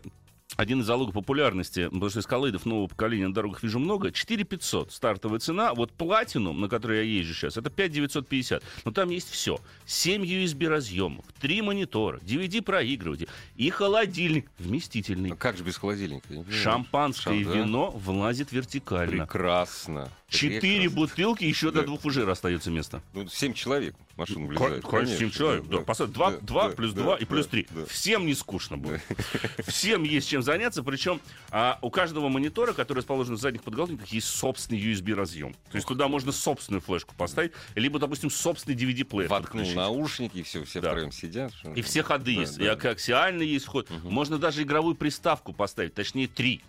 один из залогов популярности, потому что эскалейдов нового поколения на дорогах вижу много, 4 500 стартовая цена. Вот платинум, на который я езжу сейчас, это 5 950. Но там есть все. 7 USB разъемов, 3 монитора, DVD проигрыватель и холодильник вместительный. Ну как же без холодильника? Шампанское Шам- да? вино влазит вертикально. Прекрасно. Четыре бутылки, еще Да. до двух уже остается место. Ну, семь человек машину Конечно, влезает. конечно, семь человек. Да, посмотри, два, Да, два да, плюс да, два и да, плюс три. да. Всем не скучно будет. Всем есть чем заняться. Причем а, у каждого монитора, который расположен в задних подголовниках, есть собственный USB-разъем. То есть туда можно собственную флешку поставить, либо, допустим, собственный DVD-плеер Воткнул наушники, и все, все Да. втроем сидят. И все ходы Да, есть. да. И коаксиальный есть вход. Можно даже игровую приставку поставить, точнее три.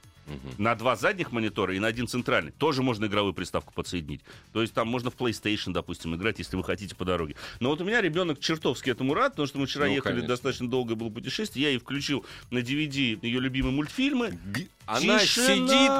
На два задних монитора и на один центральный. Тоже можно игровую приставку подсоединить. То есть там можно в PlayStation, допустим, играть, если вы хотите по дороге. Но вот у меня ребенок чертовски этому рад, потому что мы вчера Ну, ехали, конечно. достаточно долгое было путешествие. Я ей включил на DVD ее любимые мультфильмы. Г- Она Тишина!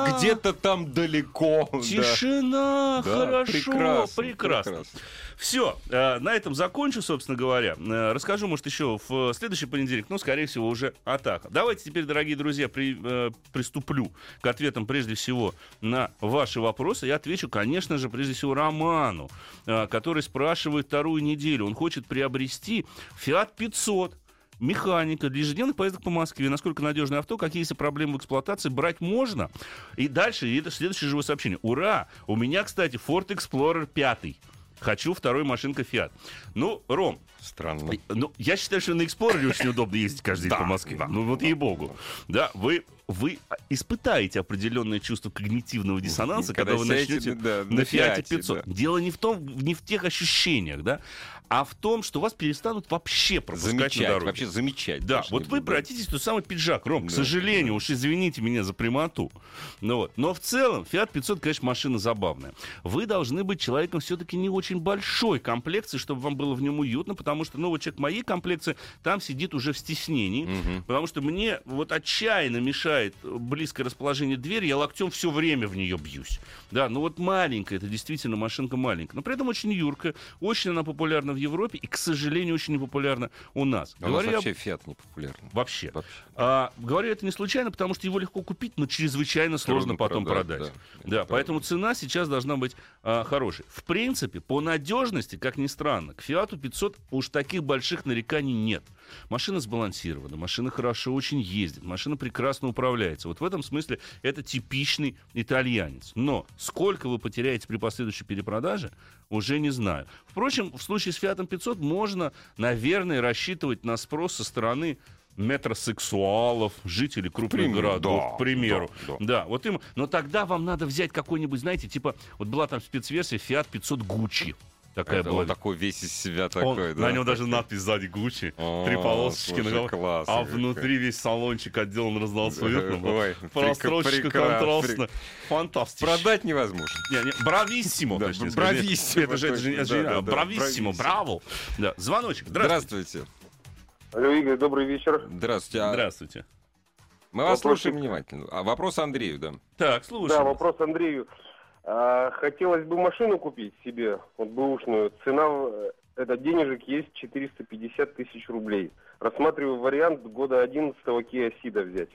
сидит где-то там далеко. да. Тишина, Да, хорошо, прекрасно, прекрасно. прекрасно. Все, на этом закончу, собственно говоря. Э, Расскажу, может, еще в следующий понедельник, но, скорее всего, уже атака. Давайте теперь, дорогие друзья, при- э, приступлю к ответам прежде всего на ваши вопросы. Я отвечу, конечно же, прежде всего Роману, э, который спрашивает вторую неделю. Он хочет приобрести Fiat 500 механика для ежедневных поездок по Москве. Насколько надежное авто, какие есть проблемы в эксплуатации, брать можно. И дальше, и это следующее живое сообщение. Ура! У меня, кстати, Ford Explorer 5. Хочу второй машинка Fiat. Ну, Ром, Странно. ну, я считаю, что на Explorer очень удобно ездить каждый день по Москве. Ну, вот ей-богу. Да, вы, вы испытаете определенное чувство когнитивного диссонанса, Когда когда, вы начнете да, на на Fiat, 500. да. Дело не в том, не в тех ощущениях, да, а в том, что вас перестанут вообще пропускать на Замечать, дороге. вообще замечать. Да, вот вы обратитесь в тот самый пиджак, Ром, к Да. сожалению, уж извините меня за прямоту. Ну, вот. Но в целом, Fiat 500, конечно, машина забавная. Вы должны быть человеком все-таки не очень большой комплекции, чтобы вам было в нем уютно, потому что, ну, вот человек моей комплекции там сидит уже в стеснении, Мгм. потому что мне вот отчаянно мешает близкое расположение двери, я локтем все время в нее бьюсь. Да, ну вот маленькая, это действительно машинка маленькая, но при этом очень юркая, очень она популярна в Европе и, к сожалению, очень непопулярна у нас. А у нас вообще фиат не популярный. Вообще. Вообще. А, говорю это не случайно, потому что его легко купить, но чрезвычайно сложно Трудно потом продать, продать. да. Да, поэтому цена сейчас должна быть а, хорошей. В принципе, по надежности, как ни странно, к Фиату 500 уж таких больших нареканий нет. Машина сбалансирована, машина хорошо очень ездит, машина прекрасно управляется. Вот в этом смысле это типичный итальянец. Но сколько вы потеряете при последующей перепродаже, уже не знаю. Впрочем, в случае с Фиатом 500 можно, наверное, рассчитывать на спрос со стороны метросексуалов, жителей крупных примеру, городов, да, к примеру. да, да. Да, вот им. Но тогда вам надо взять какой-нибудь, знаете, типа, вот была там спецверсия Fiat 500 Gucci. Такая Это была. он такой весь из себя Он- такой, да. на нем даже надпись сзади Gucci, О, три полосочки на слушай, голове, класс а какой. внутри весь салончик отделан разноцветным. Ой, Прострочечка прекра- контрастная. Фантастично. Продать невозможно. Не, не, брависсимо, Да, точнее брависсимо. Это же, это же, это же- точно, да, да, да, брависсимо, браво. Да, звоночек. Здравствуйте. Здравствуйте. Алло, Игорь, добрый вечер. Здравствуйте. А Здравствуйте. Мы вас Вопросик. слушаем внимательно. А вопрос Андрею, да. Так, слушай. Да, вопрос Андрею. А, хотелось бы машину купить себе, вот бэушную. Цена, э, это денежек есть 450 тысяч рублей. Рассматриваю вариант года 11-го Kia Ceed взять.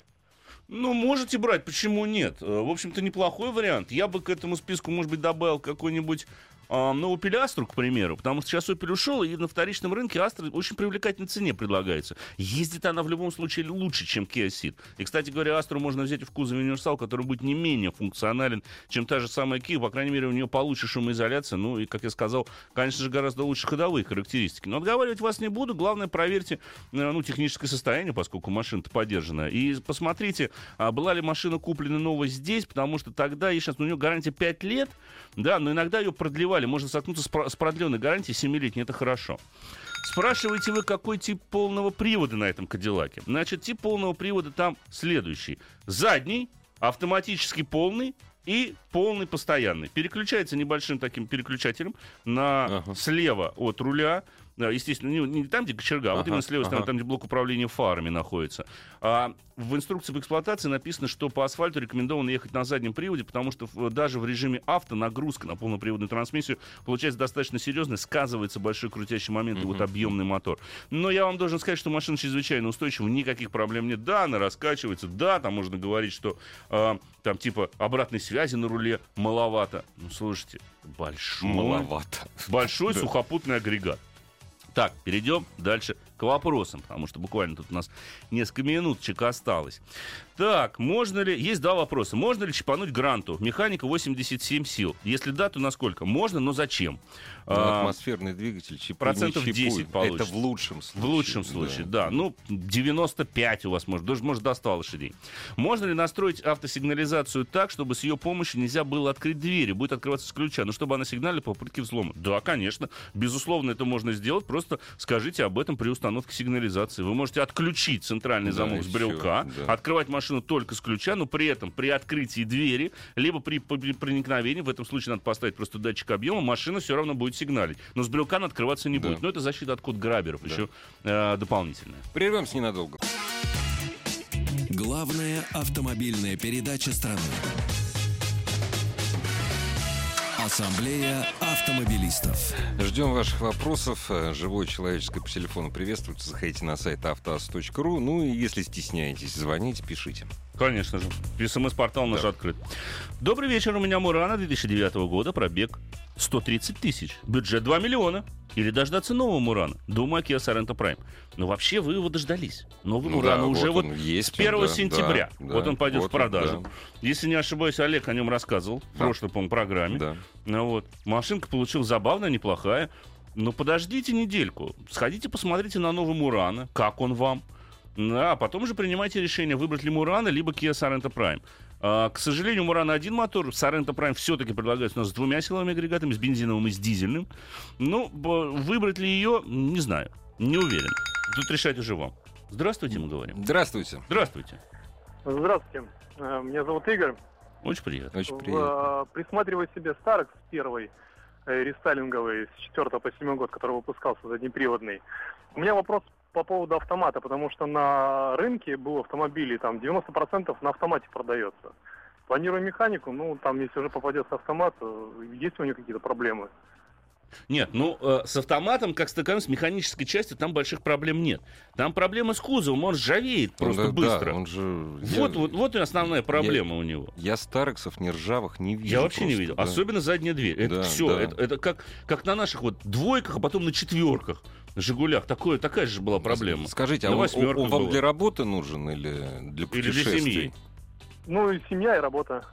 Ну, можете брать, почему нет? Э, В общем-то, неплохой вариант. Я бы к этому списку, может быть, добавил какой-нибудь а, ну, Opel Astra, к примеру, потому что сейчас Opel ушел, и на вторичном рынке Astra очень привлекательной цене предлагается. Ездит она в любом случае лучше, чем Kia Ceed. И, кстати говоря, Astra можно взять в кузове универсал, который будет не менее функционален, чем та же самая Kia. По крайней мере, у нее получше шумоизоляция, ну, и, как я сказал, конечно же, гораздо лучше ходовые характеристики. Но отговаривать вас не буду. Главное, проверьте, э, ну, техническое состояние, поскольку машина-то поддержана. И посмотрите, а была ли машина куплена новая здесь, потому что тогда, и сейчас, ну, у нее гарантия 5 лет, да, но иногда ее продлевали. Можно столкнуться с продленной гарантией 7-летней, это хорошо. Спрашиваете вы, какой тип полного привода на этом Кадиллаке? Значит, тип полного привода там следующий. Задний, автоматически полный и полный постоянный. Переключается небольшим таким переключателем на Ага. слева от руля. Естественно, не, не там, где кочерга, а вот Ага, именно с левой стороны, ага. там, где блок управления фарами находится. А в инструкции по эксплуатации написано, что по асфальту рекомендовано ехать на заднем приводе, потому что даже в режиме авто нагрузка на полноприводную трансмиссию получается достаточно серьезная, сказывается большой крутящий момент и вот объемный мотор. Но я вам должен сказать, что машина чрезвычайно устойчива, никаких проблем нет. Да, она раскачивается, да, там можно говорить, что а, там типа обратной связи на руле маловато. Ну, слушайте, большой, Маловато. большой сухопутный агрегат. Так, перейдем дальше к вопросам, потому что буквально тут у нас несколько минуточек осталось. Так, можно ли... Есть два вопроса. Можно ли чипануть гранту? Механика 87 сил. Если да, то насколько? Можно, но зачем? Ну, А, атмосферный двигатель чипуй, процентов чипуй. 10 получится. Это в лучшем случае. В лучшем случае, да. Ну, 95 у вас может, даже может до 100 лошадей. Можно ли настроить автосигнализацию так, чтобы с ее помощью нельзя было открыть двери, будет открываться с ключа, но чтобы она сигналила по попытке взлома? Да, конечно. Безусловно, это можно сделать. Просто скажите об этом при установке сигнализации. Вы можете отключить центральный Да, замок с брелка, всё, да. открывать машину только с ключа, но при этом при открытии двери, либо при, при проникновении, в этом случае надо поставить просто датчик объема, машина все равно будет сигналить. Но с брелка она открываться не Да. будет. Но это защита от код граберов еще э, дополнительная. Прервемся ненадолго. Главная автомобильная передача страны. Ассамблея автомобилистов. Ждем ваших вопросов. Э, Живое человеческое по телефону приветствуется. Заходите на сайт автоаз.ру. Ну и если стесняетесь, звоните, пишите. Конечно же. СМС-портал наш Да. открыт. Добрый вечер. У меня Мурана 2009 года. Пробег 130 тысяч. Бюджет 2 миллиона. Или дождаться нового Мурана. Думаю, Kia Sorento Prime. Но вообще вы его дождались. Новый Ну Мурана да, уже вот вот он есть, с 1 да, сентября. да, вот он пойдет вот в он, продажу. да. Если не ошибаюсь, Олег о нем рассказывал в Да. прошлой, по программе. Да. Ну вот. Машинка получилась забавная, неплохая. Но подождите недельку. Сходите, посмотрите на новый Мурана. Как он вам? Да, а потом уже принимайте решение, выбрать ли Мурана, либо Kia Sorento Prime. А, к сожалению, Мурана один мотор. Sorento Prime все-таки предлагается у нас с двумя силовыми агрегатами, с бензиновым и с дизельным. Ну, выбрать ли ее, не знаю. Не уверен. Тут решать уже вам. Здравствуйте, мы говорим. Здравствуйте. Здравствуйте. Здравствуйте. Э, Меня зовут Игорь. Очень приятно. Очень приятно. э, Присматриваю себе Старекс первый, э, рестайлинговый, с 4 по 7 год, который выпускался заднеприводный. У меня вопрос по поводу автомата, потому что на рынке был автомобилей, там 90% на автомате продается. Планирую механику, ну, там, если уже попадется автомат, э, есть у него какие-то проблемы? Нет, ну, э, с автоматом, как с таковым, с механической частью, там больших проблем нет. Там проблема с кузовом, он ржавеет просто Ну да, быстро. Да, он же... Вот, я, вот, вот и основная проблема у него. Я старексов ни ржавых не видел. Я вообще не просто, видел. да. Особенно задняя дверь. Это Да, все. да. Это, это как, как на наших вот двойках, а потом на четверках. На Жигулях. Такое, такая же была проблема. Скажите, а он, он вам было. для работы нужен или для Или для путешествий? семьи. Ну, и семья, и работа.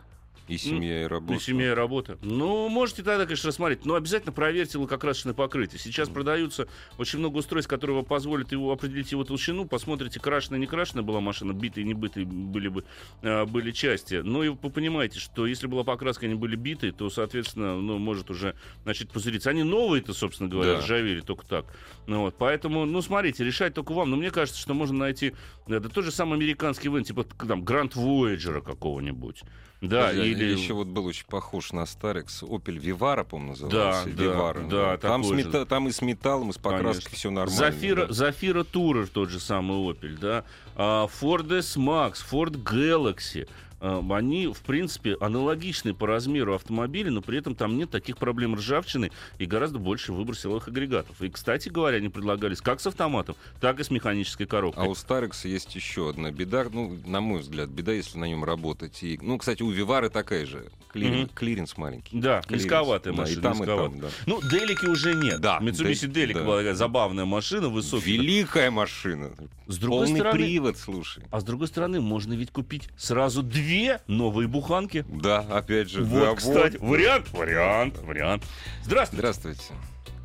И семья, и работа. Ну, семья и работа. Ну, можете тогда, конечно, рассмотреть. Но обязательно проверьте лакокрасочное покрытие. Сейчас продаются очень много устройств, которые вам позволят его определить его толщину. Посмотрите, крашеная, не крашеная была машина, битые, не битые были бы э, были части. Ну, и вы понимаете, что если была покраска, они были битые, то, соответственно, ну, может уже начать пузыриться. Они новые-то, собственно говоря, Да. ржавели только так. Ну, вот, поэтому, ну, смотрите, решать только вам. Но мне кажется, что можно найти э, да, тот же самый американский вен, типа там Гранд Voyager какого-нибудь. Да, Подожди, или... Еще вот был очень похож на Старекс. Opel Vivara, по-моему, Да, назывался. да, Vivara, да, Там, с такой же. мета- там и с металлом, и с покраской все нормально. Зафира, да. Зафира Tourer тот же самый Opel, да. А, Ford S-Max, Ford Galaxy. А, Они, в принципе, аналогичны по размеру автомобиля, но при этом там нет таких проблем ржавчины и гораздо больше выбор силовых агрегатов. И, кстати говоря, они предлагались как с автоматом, так и с механической коробкой. А у Старекса есть еще одна беда, ну, на мой взгляд, беда, если на нем работать. И, ну, кстати, у Вивары такая же. Клирен- Мгм. Клиренс маленький. Да, Клиренс. низковатая Да, машина. и там, и там, да. Ну, Делики уже нет. Да, Mitsubishi Де- Delica да. была такая забавная машина, высокая. Великая машина. С другой Полный стороны, привод, слушай. а с другой стороны, можно ведь купить сразу две новые буханки. Да, опять же. Вот, да, кстати, вариант, вариант, вариант. Здравствуйте. Здравствуйте.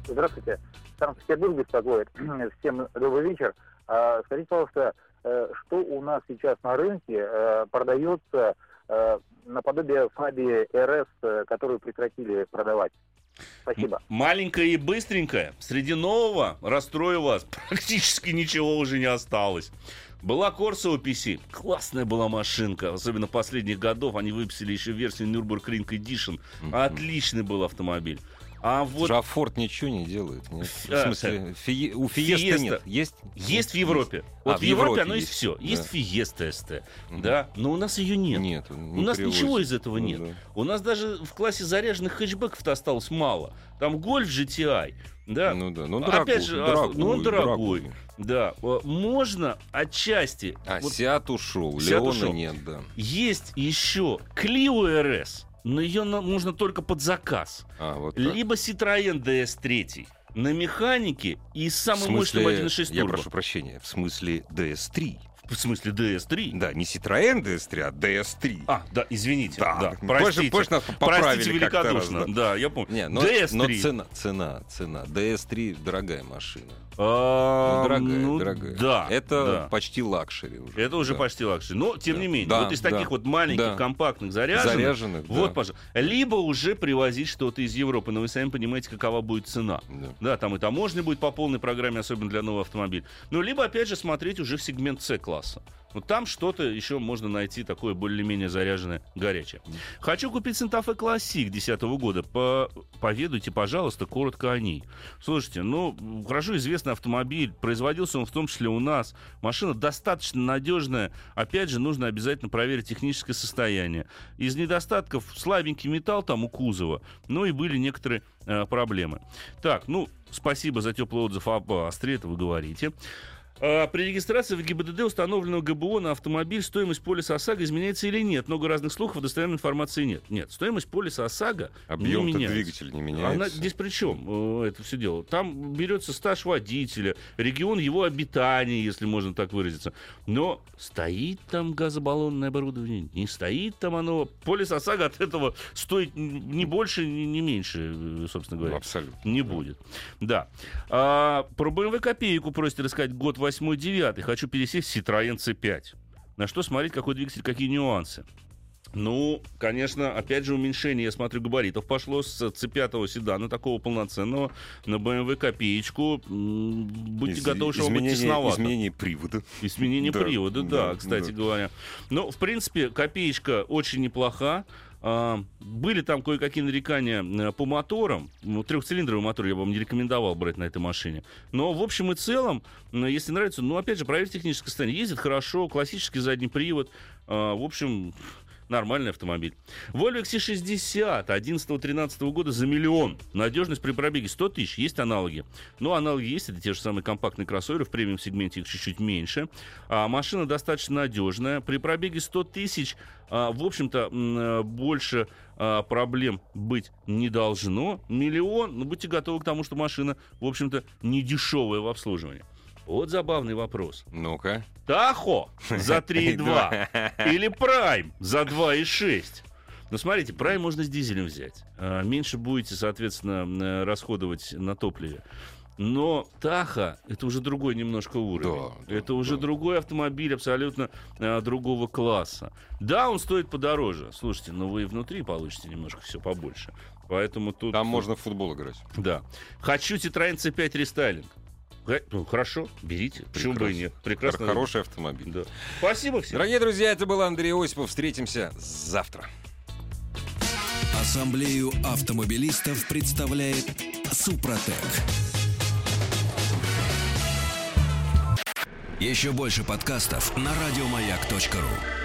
Здравствуйте. Санкт-Петербург беспокоит. Всем добрый вечер. А, Скажите, пожалуйста, э, что у нас сейчас на рынке э, продается э, наподобие Фаби РС, которую прекратили продавать? Спасибо. Маленькая и быстренькая. Среди нового, расстрою вас, практически ничего уже не осталось. Была Corsa OPC. Классная была машинка. Особенно последних годов. Они выпустили еще версию Nürburgring Edition. Мгм. Отличный был автомобиль. А вот Же, а Форд ничего не делает. Нет? А, В смысле, фи- у Фиеста Фиеста. нет. Есть? есть в Европе. А, Вот в в Европе Европе оно есть есть, все. да. Есть Фиеста СТ, Мгм. да, но у нас ее нет. Нет. У не нас привозят. ничего из этого Ну нет. да. У нас даже в классе заряженных хэтчбеков-то осталось мало. Там Гольф GTI, да, Ну да, ну он А дорогой. опять же, а, ну, он дорогой. дорогой. Да, э, можно отчасти. А, вот Сиат ушел, Сиат Леона ушел. нет, да. есть еще Clio RS, но ее на- можно только под заказ. А, вот так. Либо Citroёn DS3 на механике и с В самым мощным смысле, 1.6 я турбо. прошу прощения, в смысле DS3. В смысле DS3? Да, не Citroën DS3, а DS3. А, да, извините. Да, Да, простите. позже нас поправили Простите как-то раз, великодушно. да. я помню. Не, но, DS3. но цена, цена, цена. DS3 дорогая машина. А, Ну, дорогая, ну, дорогая. Да. Это да. почти luxury уже. Это уже Да. почти luxury. Но, тем Да. не менее, Да, вот из да, таких вот маленьких, да. компактных, заряженных, Заряженных, вот, да. пожалуйста. Либо уже привозить что-то из Европы, но вы сами понимаете, какова будет цена. Да. Да, там и таможня будет по полной программе, особенно для нового автомобиля. Ну, либо, опять же, смотреть уже в сегмент С-класса. Вот там что-то еще можно найти такое более-менее заряженное, горячее. Хочу купить Fe Classic 2010 года. По- Поведайте, пожалуйста, коротко о ней. Слушайте, ну, хорошо известный автомобиль. Производился он в том числе у нас. Машина достаточно надежная. Опять же, нужно обязательно проверить техническое состояние. Из недостатков слабенький металл там у кузова. Ну и были некоторые э, проблемы. Так, ну, спасибо за теплый отзыв об Астре, это вы говорите. А, При регистрации в ГИБДД установленного ГБО на автомобиль стоимость полиса ОСАГО изменяется или нет? Много разных слухов, достоверной информации нет. Нет, стоимость полиса ОСАГО не Объем меняется. двигателя не меняется. Она здесь при чем, э, это все дело? Там берется стаж водителя, регион его обитания, если можно так выразиться. Но стоит там газобаллонное оборудование, не стоит там оно. Полис ОСАГО от этого стоит не больше, не не меньше, э, собственно говоря. Абсолютно. Не будет. Да. А, про BMW копейку просите рассказать год 8-9. Хочу пересесть в Citroёn C5. На что смотреть, какой двигатель, какие нюансы. Ну, конечно, опять же, уменьшение, я смотрю, габаритов пошло с C5 седана, такого полноценного, на BMW копеечку. М, Будьте Из- готовы, что он будет изменение, тесновато. изменение привода. Изменение Да, привода, да, да, кстати да. говоря. Ну, в принципе, копеечка очень неплоха. А, были там кое-какие нарекания э, по моторам. Ну, трехцилиндровый мотор я бы вам не рекомендовал брать на этой машине. Но в общем и целом, м, если нравится, ну, опять же, проверьте техническое состояние. Ездит хорошо, классический задний привод. А, в общем, нормальный автомобиль. Volvo XC60 11-13 года за миллион. Надежность при пробеге 100 тысяч. Есть аналоги. Ну, аналоги есть. Это те же самые компактные кроссоверы. В премиум-сегменте их чуть-чуть меньше. А машина достаточно надежная. При пробеге 100 тысяч, а, в общем-то, э, больше а, проблем быть не должно. Миллион. Ну, будьте готовы к тому, что машина, в общем-то, не дешевая в обслуживании. Вот забавный вопрос. Ну-ка. Тахо за 3,2 или Прайм за 2,6. Ну, смотрите, Prime можно с дизелем взять. А, Меньше будете, соответственно, э, расходовать на топливе. Но Таха это уже другой немножко уровень. Да, да, это уже да. другой автомобиль абсолютно э, другого класса. Да, он стоит подороже. Слушайте, но вы и внутри получите немножко все побольше. Поэтому тут... Там можно в футбол играть. Да. Хочу Citroёn C5 рестайлинг. Ха- Ну, хорошо, берите. Почему бы и нет? Прекрасно. Хор- Хороший автомобиль. Да. Спасибо всем. Дорогие друзья, это был Андрей Осипов. Встретимся завтра. Ассамблею автомобилистов представляет Супротек. Еще больше подкастов на радиомаяк.ру.